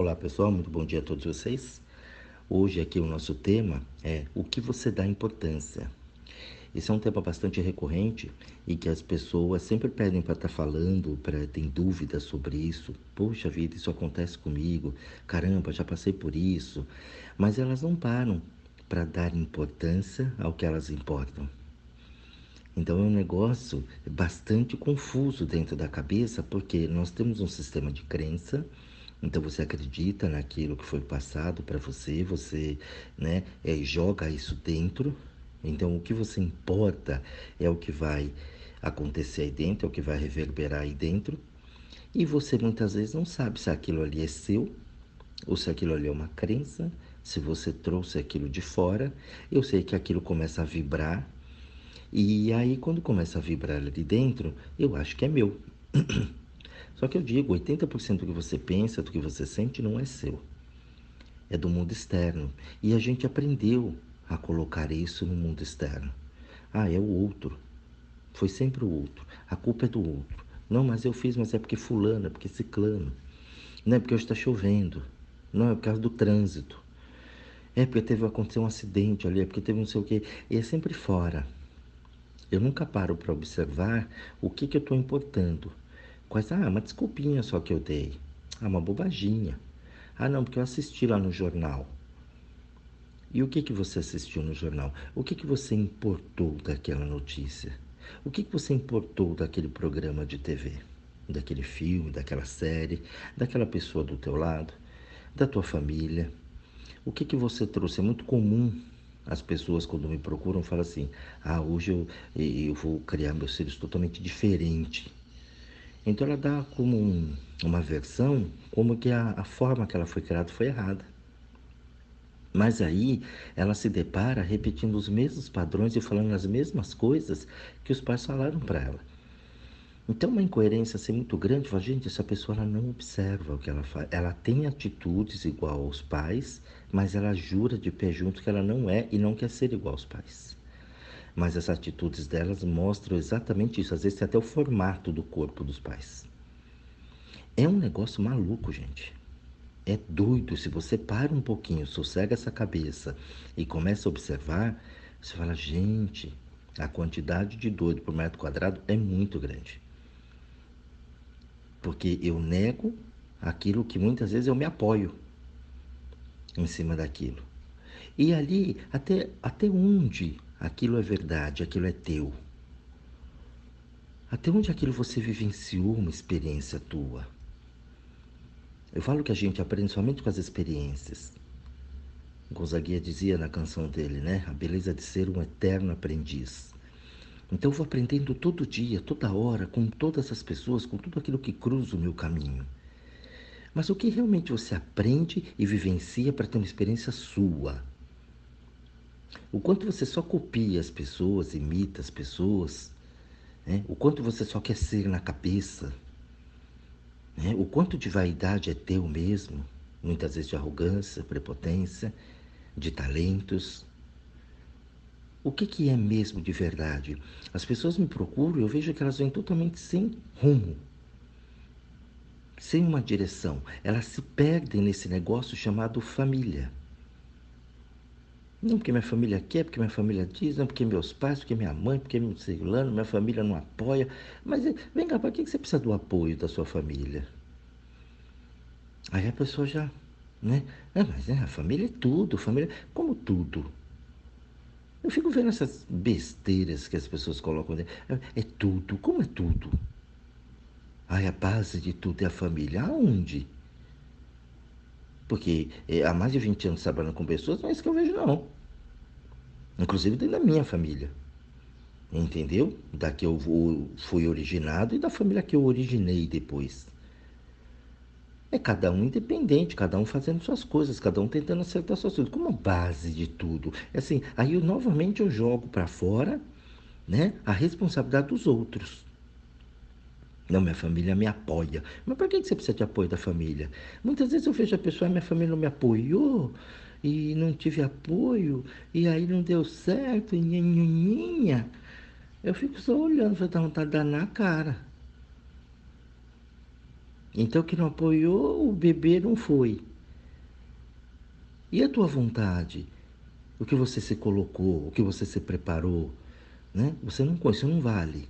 Olá pessoal, muito bom dia a todos vocês. Hoje aqui o nosso tema é o que você dá importância. Esse é um tema bastante recorrente e que as pessoas sempre pedem para estar tá falando, para ter dúvidas sobre isso. Poxa vida, isso acontece comigo. Caramba, já passei por isso. Mas elas não param para dar importância ao que elas importam. Então é um negócio bastante confuso dentro da cabeça, porque nós temos um sistema de crença então você acredita naquilo que foi passado para você, você né, é, joga isso dentro. Então o que você importa é o que vai acontecer aí dentro, é o que vai reverberar aí dentro. E você muitas vezes não sabe se aquilo ali é seu ou se aquilo ali é uma crença, se você trouxe aquilo de fora. Eu sei que aquilo começa a vibrar. E aí quando começa a vibrar ali dentro, eu acho que é meu. Só que eu digo, 80% do que você pensa, do que você sente, não é seu. É do mundo externo. E a gente aprendeu a colocar isso no mundo externo. Ah, é o outro. Foi sempre o outro. A culpa é do outro. Não, mas eu fiz, mas é porque fulano, é porque ciclano. Não é porque hoje está chovendo. Não, é por causa do trânsito. É porque teve acontecer um acidente ali, é porque teve não sei o quê. E é sempre fora. Eu nunca paro para observar o que, que eu estou importando. Quais? Ah, uma desculpinha só que eu dei. Ah, uma bobaginha. Ah, não, porque eu assisti lá no jornal. E o que, que você assistiu no jornal? O que, que você importou daquela notícia? O que, que você importou daquele programa de TV? Daquele filme, daquela série, daquela pessoa do teu lado, da tua família? O que, que você trouxe? É muito comum as pessoas, quando me procuram, falam assim: Ah, hoje eu, eu vou criar meus filhos totalmente diferente. Então ela dá como um, uma versão como que a, a forma que ela foi criada foi errada. Mas aí ela se depara repetindo os mesmos padrões e falando as mesmas coisas que os pais falaram para ela. Então uma incoerência assim muito grande, fala, gente, essa pessoa ela não observa o que ela faz. Ela tem atitudes igual aos pais, mas ela jura de pé junto que ela não é e não quer ser igual aos pais mas as atitudes delas mostram exatamente isso. Às vezes, até o formato do corpo dos pais. É um negócio maluco, gente. É doido. Se você para um pouquinho, sossega essa cabeça e começa a observar, você fala, gente, a quantidade de doido por metro quadrado é muito grande. Porque eu nego aquilo que muitas vezes eu me apoio em cima daquilo. E ali, até, até onde aquilo é verdade, aquilo é teu. Até onde aquilo você vivenciou uma experiência tua? Eu falo que a gente aprende somente com as experiências. Gonzaguinha dizia na canção dele, né? A beleza de ser um eterno aprendiz. Então eu vou aprendendo todo dia, toda hora, com todas as pessoas, com tudo aquilo que cruza o meu caminho. Mas o que realmente você aprende e vivencia para ter uma experiência sua? O quanto você só copia as pessoas, imita as pessoas, né? o quanto você só quer ser na cabeça, né? o quanto de vaidade é teu mesmo, muitas vezes de arrogância, prepotência, de talentos. O que, que é mesmo de verdade? As pessoas me procuram e eu vejo que elas vêm totalmente sem rumo, sem uma direção. Elas se perdem nesse negócio chamado família. Não porque minha família quer, porque minha família diz, não porque meus pais, porque minha mãe, porque meu celular, minha família não apoia. Mas eh, vem cá, para que você precisa do apoio da sua família? Aí a pessoa já, né? É, mas né, a família é tudo, família. Como tudo? Eu fico vendo essas besteiras que as pessoas colocam. Né? É tudo. Como é tudo? Aí a base de tudo é a família. Aonde? Porque é, há mais de 20 anos trabalhando com pessoas, não é isso que eu vejo, não. Inclusive da minha família. Entendeu? Da que eu fui originado e da família que eu originei depois. É cada um independente, cada um fazendo suas coisas, cada um tentando acertar suas coisas, como base de tudo. É assim, aí eu, novamente eu jogo para fora, né, a responsabilidade dos outros. Não, minha família me apoia. Mas por que você precisa de apoio da família? Muitas vezes eu vejo a pessoa, minha família não me apoiou e não tive apoio e aí não deu certo, e nhanhinha. Eu fico só olhando, falei, dá vontade de dar na cara. Então, que não apoiou, o bebê não foi. E a tua vontade? O que você se colocou, o que você se preparou, né? Você não, isso não vale.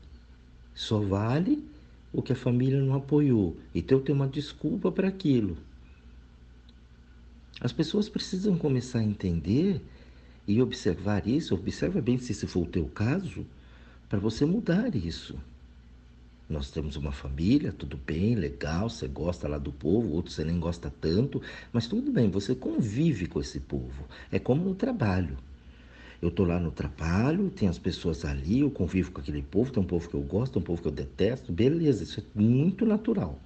Só vale o que a família não apoiou. Então tenho uma desculpa para aquilo. As pessoas precisam começar a entender e observar isso. Observa bem se esse for o teu caso, para você mudar isso. Nós temos uma família, tudo bem, legal, você gosta lá do povo, outro você nem gosta tanto, mas tudo bem, você convive com esse povo. É como no trabalho. Eu estou lá no trabalho, tem as pessoas ali, eu convivo com aquele povo, tem um povo que eu gosto, tem um povo que eu detesto, beleza, isso é muito natural.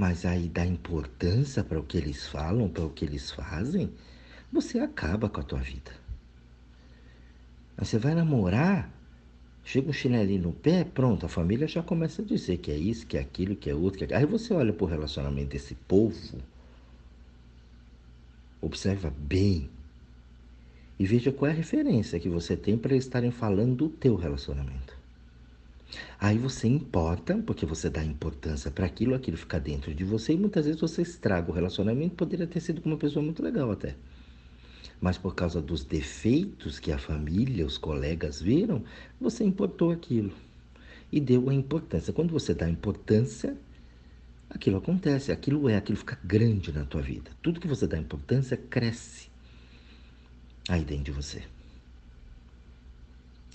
Mas aí dá importância para o que eles falam, para o que eles fazem, você acaba com a tua vida. Aí você vai namorar, Chega um chinelinho no pé, pronto, a família já começa a dizer que é isso, que é aquilo, que é outro. Que é... Aí você olha para o relacionamento desse povo, observa bem e veja qual é a referência que você tem para eles estarem falando do teu relacionamento. Aí você importa, porque você dá importância para aquilo, aquilo fica dentro de você e muitas vezes você estraga o relacionamento, poderia ter sido com uma pessoa muito legal até mas por causa dos defeitos que a família, os colegas viram, você importou aquilo e deu a importância. Quando você dá importância, aquilo acontece, aquilo é, aquilo fica grande na tua vida. Tudo que você dá importância cresce aí dentro de você.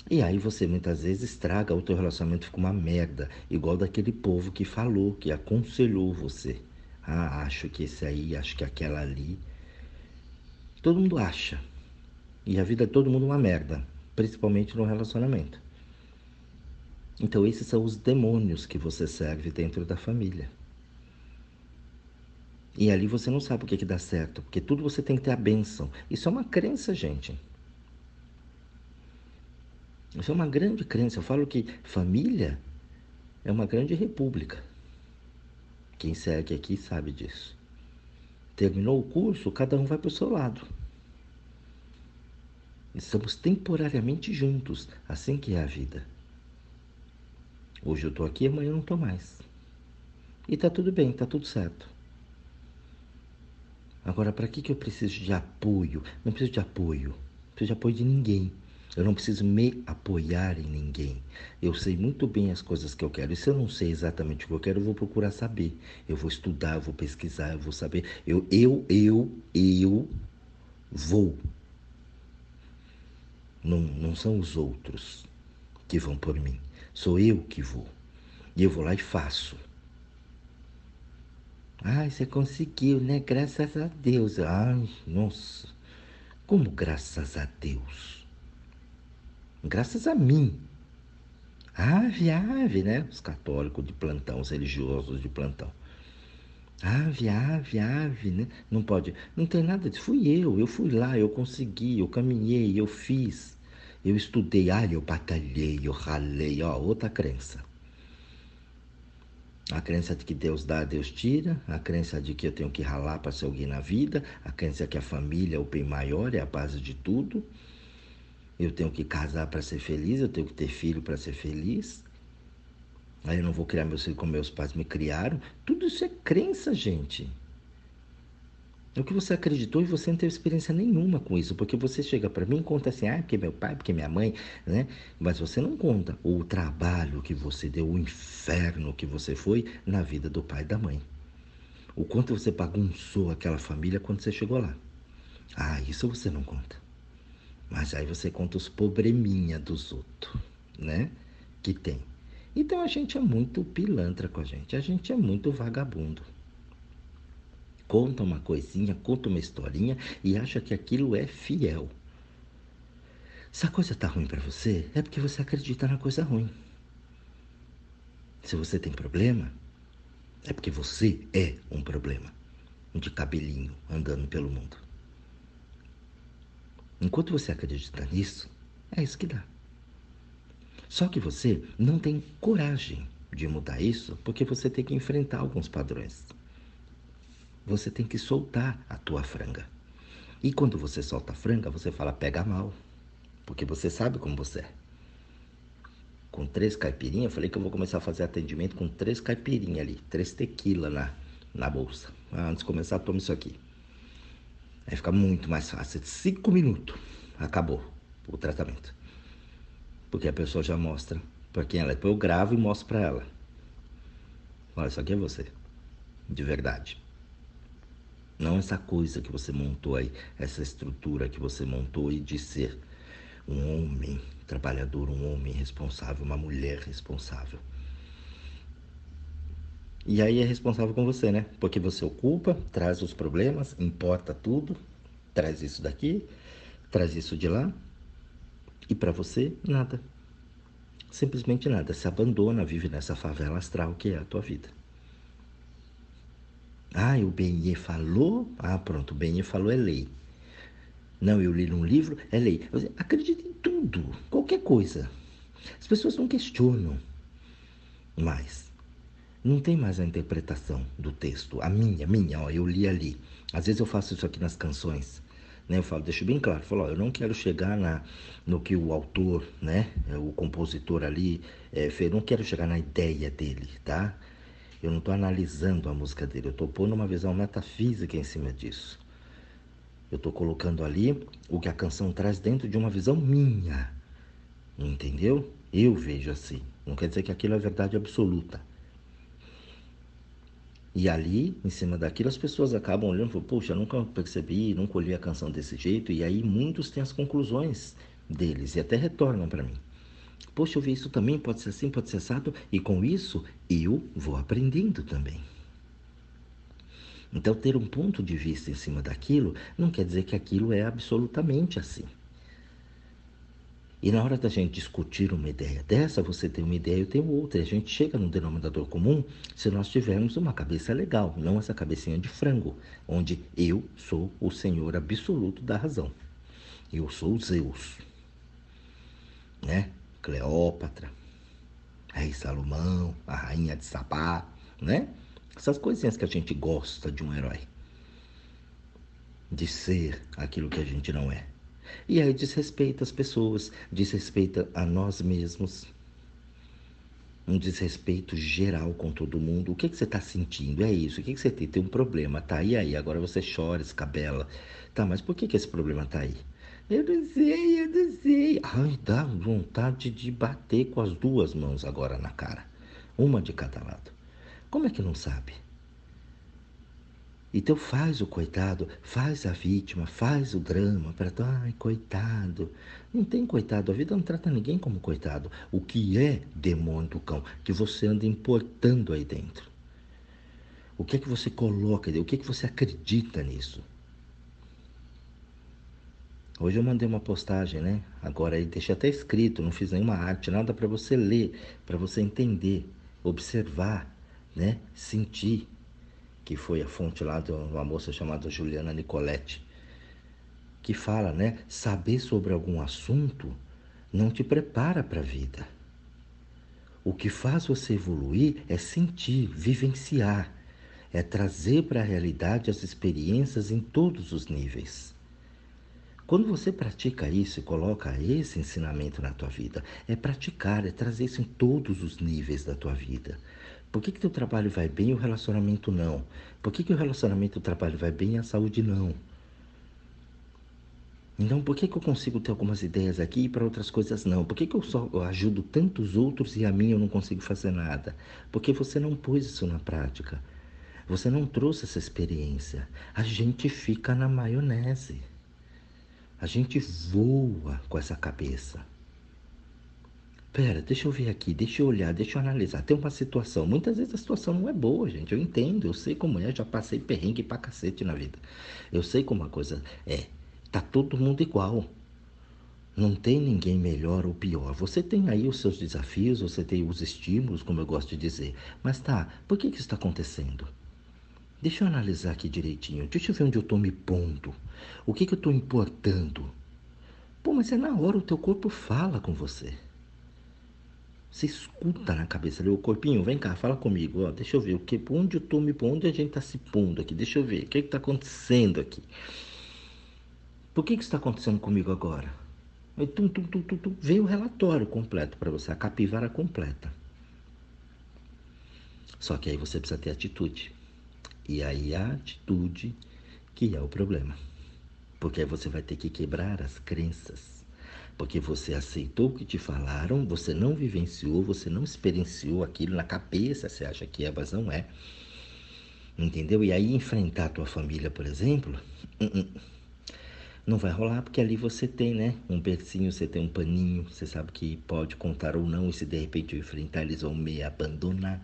E aí você muitas vezes estraga, o teu relacionamento fica uma merda, igual daquele povo que falou, que aconselhou você. Ah, acho que esse aí, acho que aquela ali. Todo mundo acha. E a vida é todo mundo uma merda, principalmente no relacionamento. Então esses são os demônios que você serve dentro da família. E ali você não sabe o que, que dá certo, porque tudo você tem que ter a bênção. Isso é uma crença, gente. Isso é uma grande crença. Eu falo que família é uma grande república. Quem segue aqui sabe disso. Terminou o curso, cada um vai para o seu lado. Estamos temporariamente juntos, assim que é a vida. Hoje eu estou aqui, amanhã eu não estou mais. E está tudo bem, está tudo certo. Agora, para que, que eu preciso de apoio? Não preciso de apoio. Não preciso de apoio de ninguém. Eu não preciso me apoiar em ninguém. Eu sei muito bem as coisas que eu quero. E se eu não sei exatamente o que eu quero, eu vou procurar saber. Eu vou estudar, eu vou pesquisar, eu vou saber. Eu, eu, eu, eu vou. Não, não são os outros que vão por mim. Sou eu que vou. E eu vou lá e faço. Ai, você conseguiu, né? Graças a Deus. Ai, nossa. Como graças a Deus? Graças a mim. Ave, ave, né? Os católicos de plantão, os religiosos de plantão. Ave, ave, ave, né? Não pode. Não tem nada disso. Fui eu, eu fui lá, eu consegui, eu caminhei, eu fiz. Eu estudei, ai, eu batalhei, eu ralei, ó, outra crença. A crença de que Deus dá, Deus tira, a crença de que eu tenho que ralar para ser alguém na vida, a crença de que a família é o bem maior, é a base de tudo. Eu tenho que casar para ser feliz, eu tenho que ter filho para ser feliz. Aí eu não vou criar meus filhos como meus pais me criaram. Tudo isso é crença, gente. É o que você acreditou e você não teve experiência nenhuma com isso, porque você chega para mim e conta assim, ah, porque meu pai, porque minha mãe, né? Mas você não conta o trabalho que você deu, o inferno que você foi na vida do pai e da mãe. O quanto você bagunçou aquela família quando você chegou lá. Ah, isso você não conta. Mas aí você conta os probleminha dos outros, né? Que tem. Então a gente é muito pilantra com a gente, a gente é muito vagabundo. Conta uma coisinha, conta uma historinha e acha que aquilo é fiel. Se a coisa tá ruim para você, é porque você acredita na coisa ruim. Se você tem problema, é porque você é um problema. Um de cabelinho andando pelo mundo. Enquanto você acredita nisso, é isso que dá. Só que você não tem coragem de mudar isso porque você tem que enfrentar alguns padrões. Você tem que soltar a tua franga. E quando você solta a franga, você fala pega mal, porque você sabe como você é. com três caipirinhas, falei que eu vou começar a fazer atendimento com três caipirinhas ali, três tequila na, na bolsa. Antes de começar, toma isso aqui. Aí fica muito mais fácil. Cinco minutos, acabou o tratamento. Porque a pessoa já mostra para quem ela é. Depois eu gravo e mostro para ela. Olha, isso aqui é você. De verdade. Não essa coisa que você montou aí, essa estrutura que você montou e de ser um homem trabalhador, um homem responsável, uma mulher responsável. E aí é responsável com você, né? Porque você ocupa, traz os problemas, importa tudo, traz isso daqui, traz isso de lá, e para você, nada. Simplesmente nada. Se abandona, vive nessa favela astral que é a tua vida. Ah, o Benê falou? Ah, pronto, o Benê falou é lei. Não, eu li num livro, é lei. Acredita em tudo, qualquer coisa. As pessoas não questionam mais. Não tem mais a interpretação do texto. A minha, minha, ó, eu li ali. Às vezes eu faço isso aqui nas canções. Né? Eu falo, deixo bem claro, falo, ó, eu não quero chegar na, no que o autor, né, o compositor ali é, fez, não quero chegar na ideia dele, tá? Eu não estou analisando a música dele, eu estou pondo uma visão metafísica em cima disso. Eu estou colocando ali o que a canção traz dentro de uma visão minha. Entendeu? Eu vejo assim. Não quer dizer que aquilo é verdade absoluta. E ali, em cima daquilo, as pessoas acabam olhando e falam, poxa, nunca percebi, nunca olhei a canção desse jeito. E aí muitos têm as conclusões deles e até retornam para mim. Poxa, eu vi isso também, pode ser assim, pode ser assado. E com isso, eu vou aprendendo também. Então, ter um ponto de vista em cima daquilo não quer dizer que aquilo é absolutamente assim. E na hora da gente discutir uma ideia dessa, você tem uma ideia, eu tenho outra. E a gente chega num denominador comum se nós tivermos uma cabeça legal, não essa cabecinha de frango, onde eu sou o senhor absoluto da razão. Eu sou Zeus. Né? Cleópatra, Rei Salomão, a rainha de Sabá, né? Essas coisinhas que a gente gosta de um herói. De ser aquilo que a gente não é. E aí desrespeita as pessoas, desrespeita a nós mesmos. Um desrespeito geral com todo mundo. O que, que você está sentindo? É isso. O que, que você tem? Tem um problema, tá? E aí? Agora você chora, escabela. Tá, mas por que, que esse problema tá aí? Eu não sei, eu não sei. Ai, dá vontade de bater com as duas mãos agora na cara. Uma de cada lado. Como é que não sabe? Então faz o coitado, faz a vítima, faz o drama para ai, coitado. Não tem coitado, a vida não trata ninguém como coitado. O que é demônio do cão que você anda importando aí dentro? O que é que você coloca, o que é que você acredita nisso? Hoje eu mandei uma postagem, né? Agora aí deixei até escrito, não fiz nenhuma arte, nada para você ler, para você entender, observar, né? Sentir que foi a fonte lá de uma moça chamada Juliana Nicoletti, que fala, né? Saber sobre algum assunto não te prepara para a vida. O que faz você evoluir é sentir, vivenciar, é trazer para a realidade as experiências em todos os níveis. Quando você pratica isso e coloca esse ensinamento na tua vida, é praticar, é trazer isso em todos os níveis da tua vida. Por que, que teu trabalho vai bem e o relacionamento não? Por que, que o relacionamento e o trabalho vai bem e a saúde não? Então, por que, que eu consigo ter algumas ideias aqui e para outras coisas não? Por que, que eu só eu ajudo tantos outros e a mim eu não consigo fazer nada? Porque você não pôs isso na prática. Você não trouxe essa experiência. A gente fica na maionese. A gente voa com essa cabeça. Pera, deixa eu ver aqui, deixa eu olhar, deixa eu analisar. Tem uma situação. Muitas vezes a situação não é boa, gente. Eu entendo, eu sei como é, já passei perrengue pra cacete na vida. Eu sei como a coisa é. Tá todo mundo igual. Não tem ninguém melhor ou pior. Você tem aí os seus desafios, você tem os estímulos, como eu gosto de dizer. Mas tá, por que, que isso está acontecendo? Deixa eu analisar aqui direitinho. Deixa eu ver onde eu estou me pondo. O que, que eu estou importando? Pô, mas é na hora, o teu corpo fala com você. Você escuta na cabeça ali, o corpinho, vem cá, fala comigo, ó, deixa eu ver, o que, onde eu tô me onde a gente tá se pondo aqui, deixa eu ver, o que que tá acontecendo aqui? Por que que está acontecendo comigo agora? Aí, tum, tum, tum, tum, tum, veio o relatório completo para você, a capivara completa. Só que aí você precisa ter atitude. E aí a atitude que é o problema. Porque aí você vai ter que quebrar as crenças. Porque você aceitou o que te falaram, você não vivenciou, você não experienciou aquilo na cabeça, você acha que é, mas não é. Entendeu? E aí enfrentar a tua família, por exemplo, uh -uh. não vai rolar, porque ali você tem, né? Um bercinho, você tem um paninho, você sabe que pode contar ou não, e se de repente eu enfrentar, eles vão me abandonar.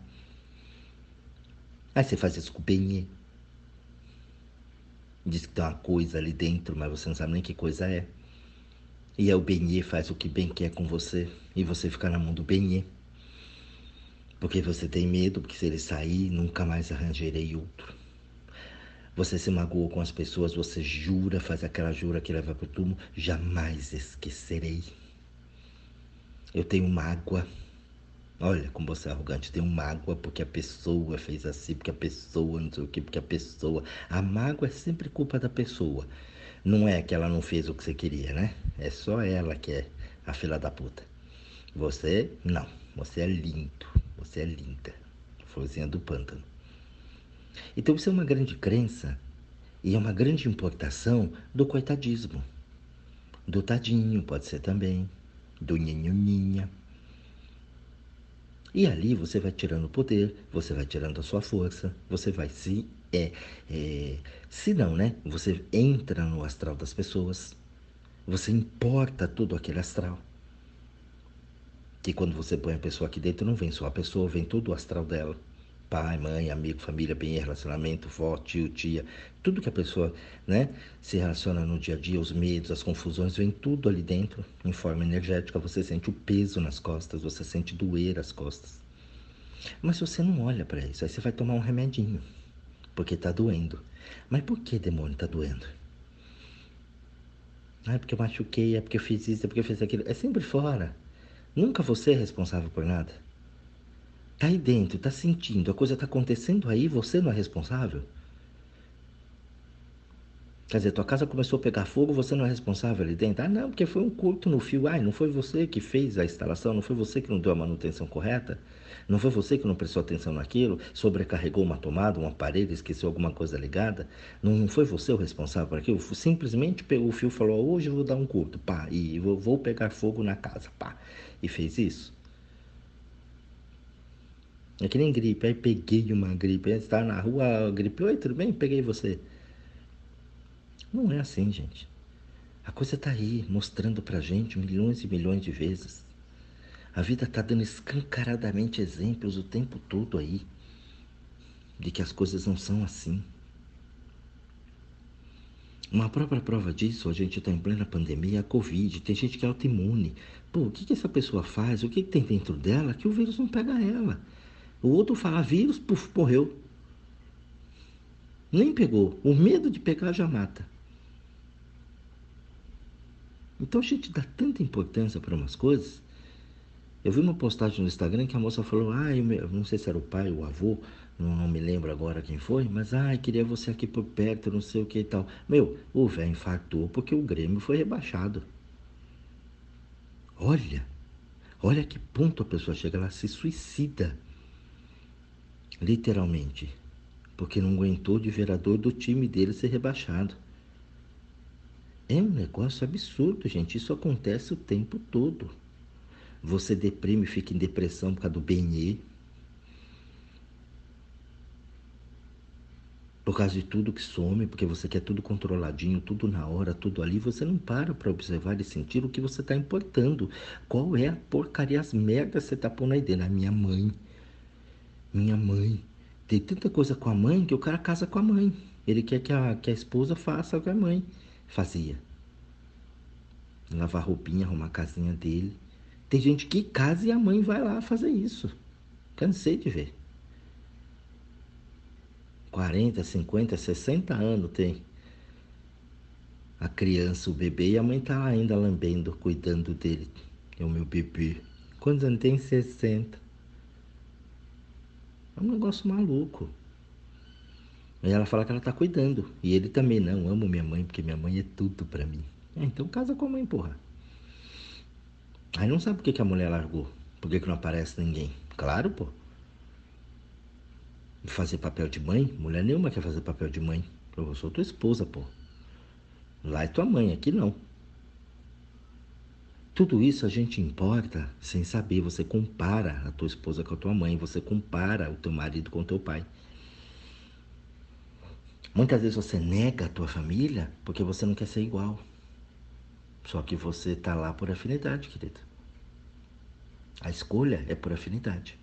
Aí você faz isso com o Benê. Diz que tem uma coisa ali dentro, mas você não sabe nem que coisa é. E aí o Benê faz o que bem quer com você, e você fica na mão do Benê. Porque você tem medo, porque se ele sair, nunca mais arranjarei outro. Você se magoou com as pessoas, você jura, faz aquela jura que leva para o túmulo, jamais esquecerei. Eu tenho mágoa. Olha como você é arrogante, tenho mágoa porque a pessoa fez assim, porque a pessoa não sei o que, porque a pessoa. A mágoa é sempre culpa da pessoa. Não é que ela não fez o que você queria, né? É só ela que é a fila da puta. Você, não. Você é lindo. Você é linda. Florzinha do pântano. Então isso é uma grande crença e é uma grande importação do coitadismo. Do tadinho, pode ser também. Do nhinhoninha. E ali você vai tirando o poder, você vai tirando a sua força, você vai se. É, é, se não, né? Você entra no astral das pessoas, você importa todo aquele astral que quando você põe a pessoa aqui dentro, não vem só a pessoa, vem todo o astral dela. Pai, mãe, amigo, família, bem, relacionamento, vó, tio, tia, tudo que a pessoa né, se relaciona no dia a dia, os medos, as confusões, vem tudo ali dentro, em forma energética. Você sente o peso nas costas, você sente doer as costas. Mas você não olha para isso, aí você vai tomar um remedinho, porque está doendo. Mas por que demônio está doendo? Ah, é porque eu machuquei, é porque eu fiz isso, é porque eu fiz aquilo. É sempre fora. Nunca você é responsável por nada. Tá aí dentro, tá sentindo, a coisa tá acontecendo aí, você não é responsável? Quer dizer, tua casa começou a pegar fogo, você não é responsável ali dentro? Ah, não, porque foi um curto no fio. Ah, não foi você que fez a instalação, não foi você que não deu a manutenção correta? Não foi você que não prestou atenção naquilo, sobrecarregou uma tomada, um aparelho, esqueceu alguma coisa ligada? Não, não foi você o responsável por aquilo? Simplesmente pegou o fio e falou: hoje eu vou dar um curto, pá, e vou, vou pegar fogo na casa, pá. E fez isso? É que nem gripe, aí peguei uma gripe, aí está na rua, gripe, oi, tudo bem? Peguei você. Não é assim, gente. A coisa está aí, mostrando pra gente milhões e milhões de vezes. A vida está dando escancaradamente exemplos o tempo todo aí de que as coisas não são assim. Uma própria prova disso, a gente está em plena pandemia, a Covid, tem gente que é autoimune. Pô, o que, que essa pessoa faz? O que, que tem dentro dela que o vírus não pega ela? O outro fala vírus, puf, morreu. Nem pegou. O medo de pegar já mata. Então a gente dá tanta importância para umas coisas eu vi uma postagem no Instagram que a moça falou, ah, eu não sei se era o pai ou o avô, não, me lembro agora quem foi, mas ah, queria você aqui por perto, não sei o que e tal. Meu, o velho infartou porque o Grêmio foi rebaixado. Olha, olha que ponto a pessoa chega, ela se suicida. Literalmente. Porque não aguentou de vereador do time dele ser rebaixado. É um negócio absurdo, gente. Isso acontece o tempo todo. Você deprime, fica em depressão por causa do BNE. Por causa de tudo que some, porque você quer tudo controladinho, tudo na hora, tudo ali, você não para para observar e sentir o que você está importando. Qual é a porcaria, as merdas que você está pondo aí dentro? A minha mãe. Minha mãe. Tem tanta coisa com a mãe que o cara casa com a mãe. Ele quer que a, que a esposa faça que a mãe fazia. Lavar roupinha, arrumar a casinha dele. Tem gente que casa e a mãe vai lá fazer isso. Cansei de ver. 40, 50, 60 anos tem a criança, o bebê, e a mãe tá lá ainda lambendo, cuidando dele. É o meu bebê. Quantos anos tem? 60. É um negócio maluco. E ela fala que ela tá cuidando. E ele também, não, amo minha mãe, porque minha mãe é tudo para mim. É, então casa com a mãe, porra. Aí não sabe por que, que a mulher largou. Por que, que não aparece ninguém? Claro, pô. Fazer papel de mãe? Mulher nenhuma quer fazer papel de mãe. Eu sou tua esposa, pô. Lá é tua mãe, aqui não. Tudo isso a gente importa sem saber. Você compara a tua esposa com a tua mãe, você compara o teu marido com o teu pai. Muitas vezes você nega a tua família porque você não quer ser igual. Só que você está lá por afinidade, querida. A escolha é por afinidade.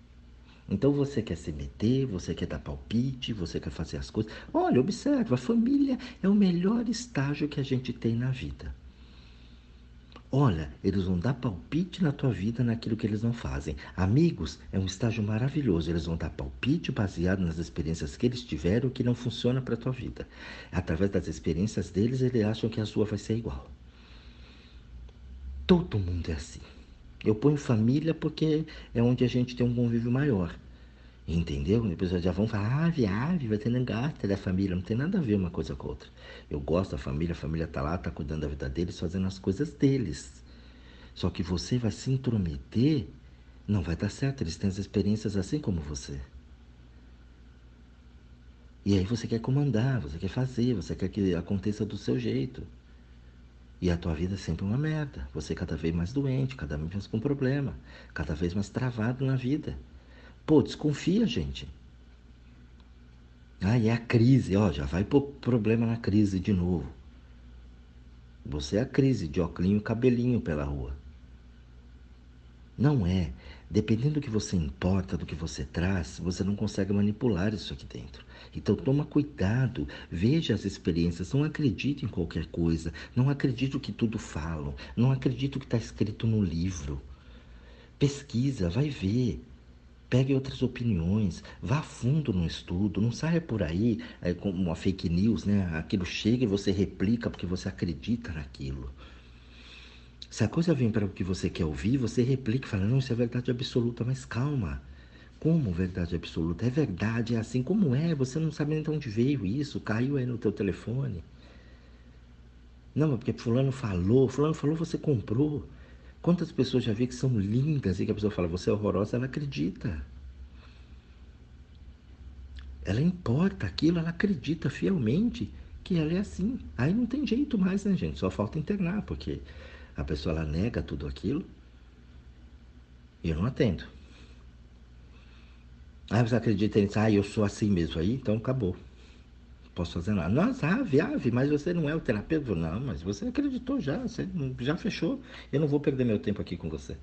Então você quer se meter, você quer dar palpite, você quer fazer as coisas. Olha, observa, a família é o melhor estágio que a gente tem na vida. Olha, eles vão dar palpite na tua vida naquilo que eles não fazem. Amigos é um estágio maravilhoso. Eles vão dar palpite baseado nas experiências que eles tiveram que não funciona para a tua vida. Através das experiências deles, eles acham que a sua vai ser igual. Todo mundo é assim. Eu ponho família porque é onde a gente tem um convívio maior. Entendeu? Depois já vão falar, ave, ave, você não gosta da família. Não tem nada a ver uma coisa com a outra. Eu gosto da família, a família tá lá, tá cuidando da vida deles, fazendo as coisas deles. Só que você vai se intrometer, não vai dar certo. Eles têm as experiências assim como você. E aí você quer comandar, você quer fazer, você quer que aconteça do seu jeito. E a tua vida é sempre uma merda. Você cada vez mais doente, cada vez mais com problema, cada vez mais travado na vida. Pô, desconfia, gente. Ah, é a crise, ó, já vai pôr problema na crise de novo. Você é a crise de óculos cabelinho pela rua. Não é. Dependendo do que você importa, do que você traz, você não consegue manipular isso aqui dentro. Então toma cuidado, veja as experiências, não acredite em qualquer coisa, não acredite o que tudo falam, não acredite o que está escrito no livro. Pesquisa, vai ver. Pegue outras opiniões, vá fundo no estudo, não saia por aí é, com uma fake news, né? Aquilo chega e você replica porque você acredita naquilo. Se a coisa vem para o que você quer ouvir, você replica e fala, não, isso é verdade absoluta, mas calma. Como verdade absoluta? É verdade, é assim como é, você não sabe nem de onde veio isso, caiu aí no teu telefone. Não, porque fulano falou, fulano falou, você comprou. Quantas pessoas já vi que são lindas e que a pessoa fala, você é horrorosa, ela acredita. Ela importa aquilo, ela acredita fielmente que ela é assim. Aí não tem jeito mais, né, gente? Só falta internar, porque a pessoa ela nega tudo aquilo e eu não atendo. Ah, você acredita nisso? Ah, eu sou assim mesmo. Aí, então acabou posso fazer nada. Nossa, ave, ave, mas você não é o terapeuta? Não, mas você acreditou já, você já fechou. Eu não vou perder meu tempo aqui com você.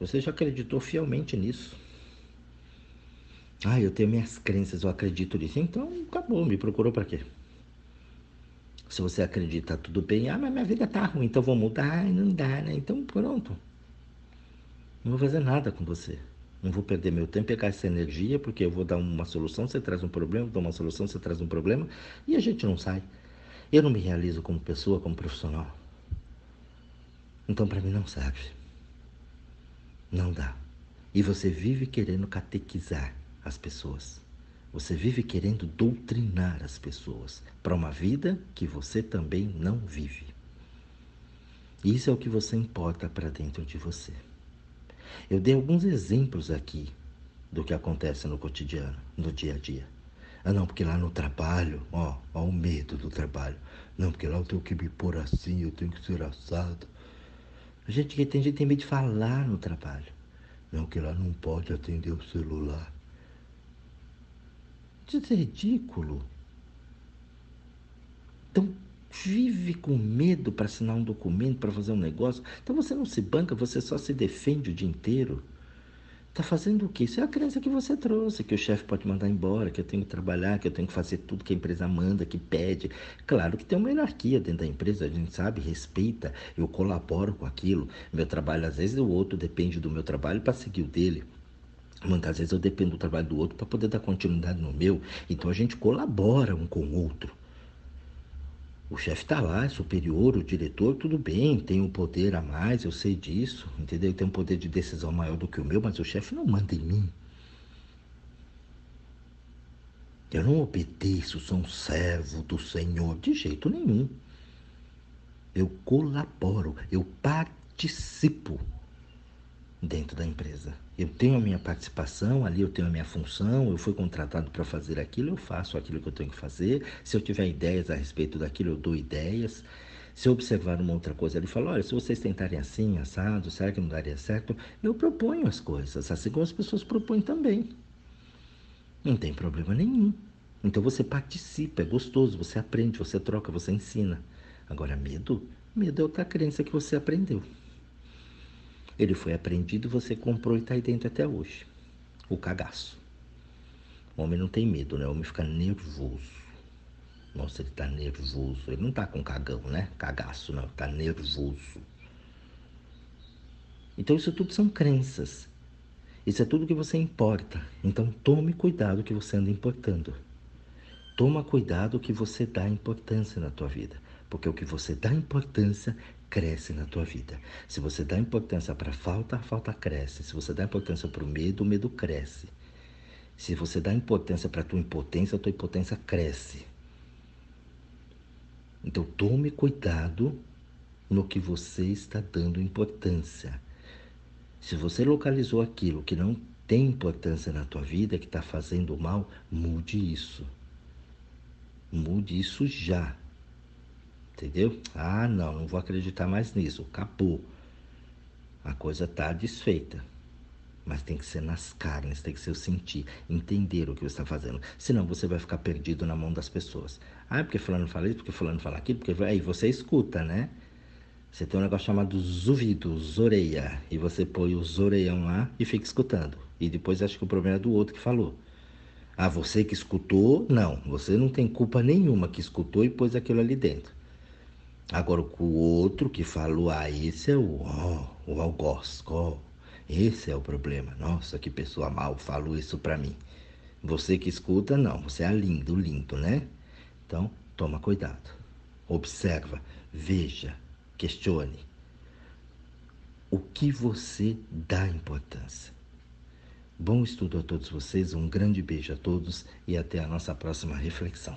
Você já acreditou fielmente nisso. Ah, eu tenho minhas crenças, eu acredito nisso. Então, acabou, me procurou para quê? Se você acredita, tudo bem. Ah, mas minha vida tá ruim, então vou mudar. Não dá, né? Então, pronto. Não vou fazer nada com você. Não vou perder meu tempo pegar essa energia, porque eu vou dar uma solução, você traz um problema, eu dou uma solução, você traz um problema, e a gente não sai. Eu não me realizo como pessoa, como profissional. Então, para mim, não serve. Não dá. E você vive querendo catequizar as pessoas. Você vive querendo doutrinar as pessoas para uma vida que você também não vive. Isso é o que você importa para dentro de você. Eu dei alguns exemplos aqui do que acontece no cotidiano, no dia a dia. Ah, não, porque lá no trabalho, ó, ó o medo do trabalho. Não, porque lá eu tenho que me pôr assim, eu tenho que ser assado. A gente que tem gente tem medo de falar no trabalho. Não, que lá não pode atender o celular. Isso é ridículo. Então, vive com medo para assinar um documento, para fazer um negócio. Então você não se banca, você só se defende o dia inteiro. Está fazendo o quê? Isso é a crença que você trouxe, que o chefe pode mandar embora, que eu tenho que trabalhar, que eu tenho que fazer tudo que a empresa manda, que pede. Claro que tem uma hierarquia dentro da empresa, a gente sabe, respeita, eu colaboro com aquilo. Meu trabalho, às vezes, o outro depende do meu trabalho para seguir o dele. Muitas vezes eu dependo do trabalho do outro para poder dar continuidade no meu. Então a gente colabora um com o outro. O chefe está lá, é superior, o diretor, tudo bem, tem um poder a mais, eu sei disso, entendeu? Tem um poder de decisão maior do que o meu, mas o chefe não manda em mim. Eu não obedeço, sou um servo do Senhor, de jeito nenhum. Eu colaboro, eu participo participo dentro da empresa. Eu tenho a minha participação, ali eu tenho a minha função, eu fui contratado para fazer aquilo, eu faço aquilo que eu tenho que fazer. Se eu tiver ideias a respeito daquilo, eu dou ideias. Se eu observar uma outra coisa, ele fala: olha, se vocês tentarem assim, assado, será que não daria certo? Eu proponho as coisas, assim como as pessoas propõem também. Não tem problema nenhum. Então você participa, é gostoso, você aprende, você troca, você ensina. Agora, medo? Medo é outra crença que você aprendeu. Ele foi aprendido, você comprou e está aí dentro até hoje. O cagaço. O homem não tem medo, né? O homem fica nervoso. Nossa, ele está nervoso. Ele não está com cagão, né? Cagaço, não. Está nervoso. Então, isso tudo são crenças. Isso é tudo que você importa. Então, tome cuidado que você anda importando. Toma cuidado que você dá importância na tua vida. Porque o que você dá importância cresce na tua vida. Se você dá importância para a falta, a falta cresce. Se você dá importância para o medo, o medo cresce. Se você dá importância para a tua impotência, a tua impotência cresce. Então tome cuidado no que você está dando importância. Se você localizou aquilo que não tem importância na tua vida, que está fazendo mal, mude isso. Mude isso já. Entendeu? Ah, não, não vou acreditar mais nisso. Acabou. A coisa está desfeita. Mas tem que ser nas carnes, tem que ser o sentir, entender o que você está fazendo. Senão você vai ficar perdido na mão das pessoas. Ah, porque fulano fala isso, porque fulano fala aquilo, porque aí você escuta, né? Você tem um negócio chamado ouvidos, orelha, e você põe os orelhão lá e fica escutando. E depois acha que o problema é do outro que falou. Ah, você que escutou, não, você não tem culpa nenhuma que escutou e pôs aquilo ali dentro. Agora, o outro que falou, ah, esse é o, oh, o algoz, oh, esse é o problema. Nossa, que pessoa mal falou isso para mim. Você que escuta, não, você é lindo, lindo, né? Então, toma cuidado. Observa, veja, questione. O que você dá importância? Bom estudo a todos vocês, um grande beijo a todos e até a nossa próxima reflexão.